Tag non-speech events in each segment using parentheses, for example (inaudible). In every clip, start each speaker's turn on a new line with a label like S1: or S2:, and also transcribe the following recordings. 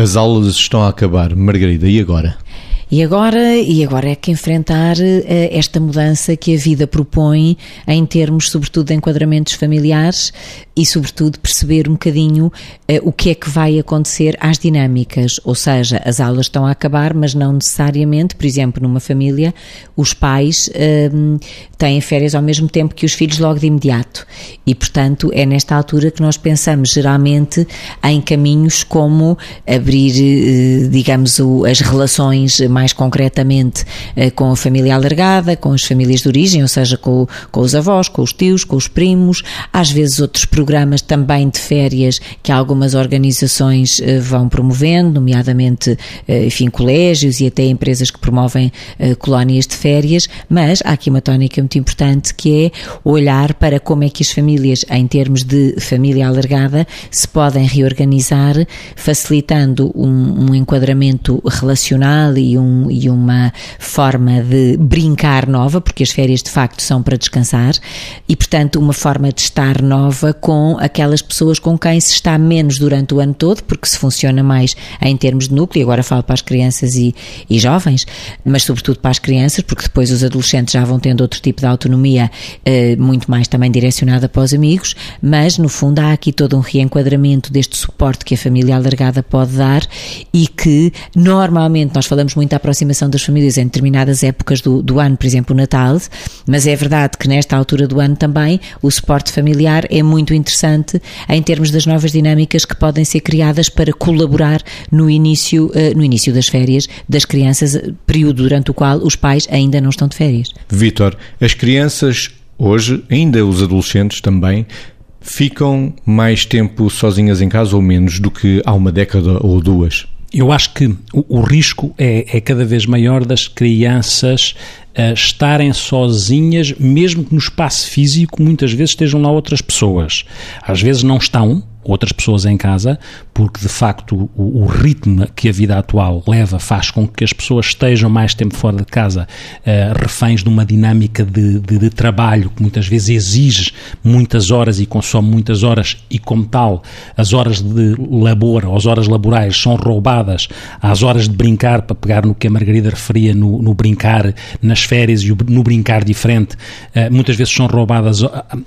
S1: As aulas estão a acabar, Margarida, e agora?
S2: E agora, e agora é que enfrentar uh, esta mudança que a vida propõe em termos, sobretudo, de enquadramentos familiares e, sobretudo, perceber um bocadinho uh, o que é que vai acontecer às dinâmicas. Ou seja, as aulas estão a acabar, mas não necessariamente, por exemplo, numa família, os pais uh, têm férias ao mesmo tempo que os filhos logo de imediato. E, portanto, é nesta altura que nós pensamos geralmente em caminhos como abrir, digamos, o, as relações mais mais concretamente eh, com a família alargada, com as famílias de origem, ou seja, com, com os avós, com os tios, com os primos, às vezes outros programas também de férias que algumas organizações eh, vão promovendo, nomeadamente, eh, enfim, colégios e até empresas que promovem colónias de férias, mas há aqui uma tónica muito importante que é olhar para como é que as famílias, em termos de família alargada, se podem reorganizar, facilitando um, um enquadramento relacional e um um, e uma forma de brincar nova, porque as férias de facto são para descansar, e portanto uma forma de estar nova com aquelas pessoas com quem se está menos durante o ano todo, porque se funciona mais em termos de núcleo, agora falo para as crianças e, e jovens, mas sobretudo para as crianças, porque depois os adolescentes já vão tendo outro tipo de autonomia, eh, muito mais também direcionada para os amigos, mas no fundo há aqui todo um reenquadramento deste suporte que a família alargada pode dar e que normalmente nós falamos muito aproximação das famílias em determinadas épocas do, do ano, por exemplo, o Natal, mas é verdade que nesta altura do ano também o suporte familiar é muito interessante em termos das novas dinâmicas que podem ser criadas para colaborar no início, eh, no início das férias das crianças, período durante o qual os pais ainda não estão de férias.
S1: Vítor, as crianças hoje, ainda os adolescentes também, ficam mais tempo sozinhas em casa ou menos do que há uma década ou duas?
S3: Eu acho que o, o risco é, é, cada vez maior das crianças uh, estarem sozinhas, mesmo que no espaço físico muitas vezes estejam lá outras pessoas. Às vezes não estão, outras pessoas em casa, porque de facto o, o, ritmo que a vida atual leva faz com que as pessoas estejam mais tempo fora de casa, uh, reféns de uma dinâmica de, de, de, trabalho que muitas vezes exige muitas horas e consome muitas horas, e como tal, as horas de labor, as horas laborais são roubadas às horas de brincar, para pegar no que a Margarida referia, no, no brincar nas férias e no brincar diferente, uh, muitas vezes são roubadas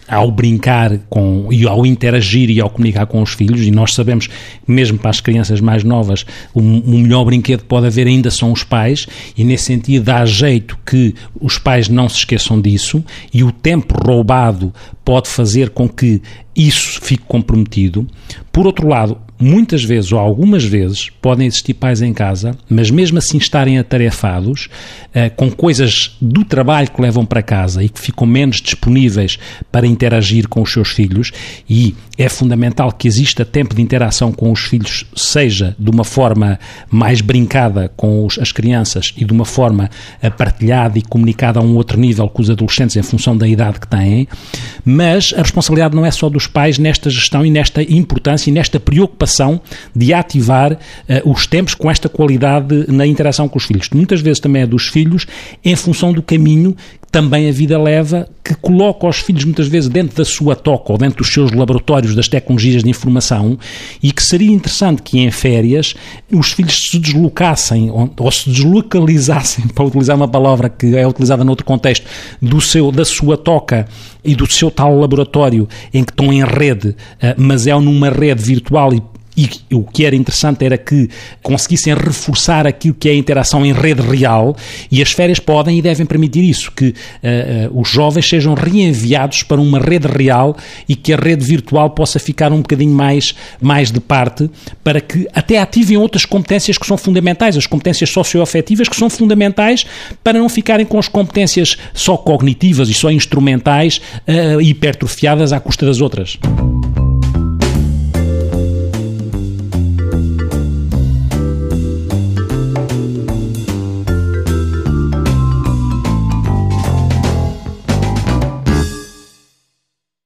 S3: ao brincar com, e ao interagir e ao comunicar com os filhos, e nós sabemos, mesmo para as crianças mais novas, o, o melhor brinquedo que pode haver ainda são os pais, e nesse sentido dá jeito que os pais não se esqueçam disso, e o tempo roubado pode fazer com que isso fique comprometido. Por outro lado, muitas vezes ou algumas vezes podem existir pais em casa, mas mesmo assim estarem atarefados uh, com coisas do trabalho que levam para casa e que ficam menos disponíveis para interagir com os seus filhos e é fundamental que exista tempo de interação com os filhos, seja de uma forma mais brincada com os, as crianças e de uma forma uh, partilhada e comunicada a um outro nível com os adolescentes em função da idade que têm, mas a responsabilidade não é só dos pais nesta gestão e nesta importância e nesta preocupação de ativar uh, os tempos com esta qualidade na interação com os filhos. Muitas vezes também é dos filhos em função do caminho também a vida leva, que coloca os filhos muitas vezes dentro da sua toca ou dentro dos seus laboratórios das tecnologias de informação e que seria interessante que em férias os filhos se deslocassem ou, se deslocalizassem, (laughs) para utilizar uma palavra que é utilizada noutro contexto, do seu, da sua toca e do seu tal laboratório em que estão em rede, eh, mas é numa rede virtual e e o que era interessante era que conseguissem reforçar aquilo que é a interação em rede real e as férias podem e devem permitir isso, que uh, uh, os jovens sejam reenviados para uma rede real e que a rede virtual possa ficar um bocadinho mais, mais de parte para que até ativem outras competências que são fundamentais, as competências socioafetivas que são fundamentais para não ficarem com as competências só cognitivas e só instrumentais uh, hipertrofiadas à custa das outras.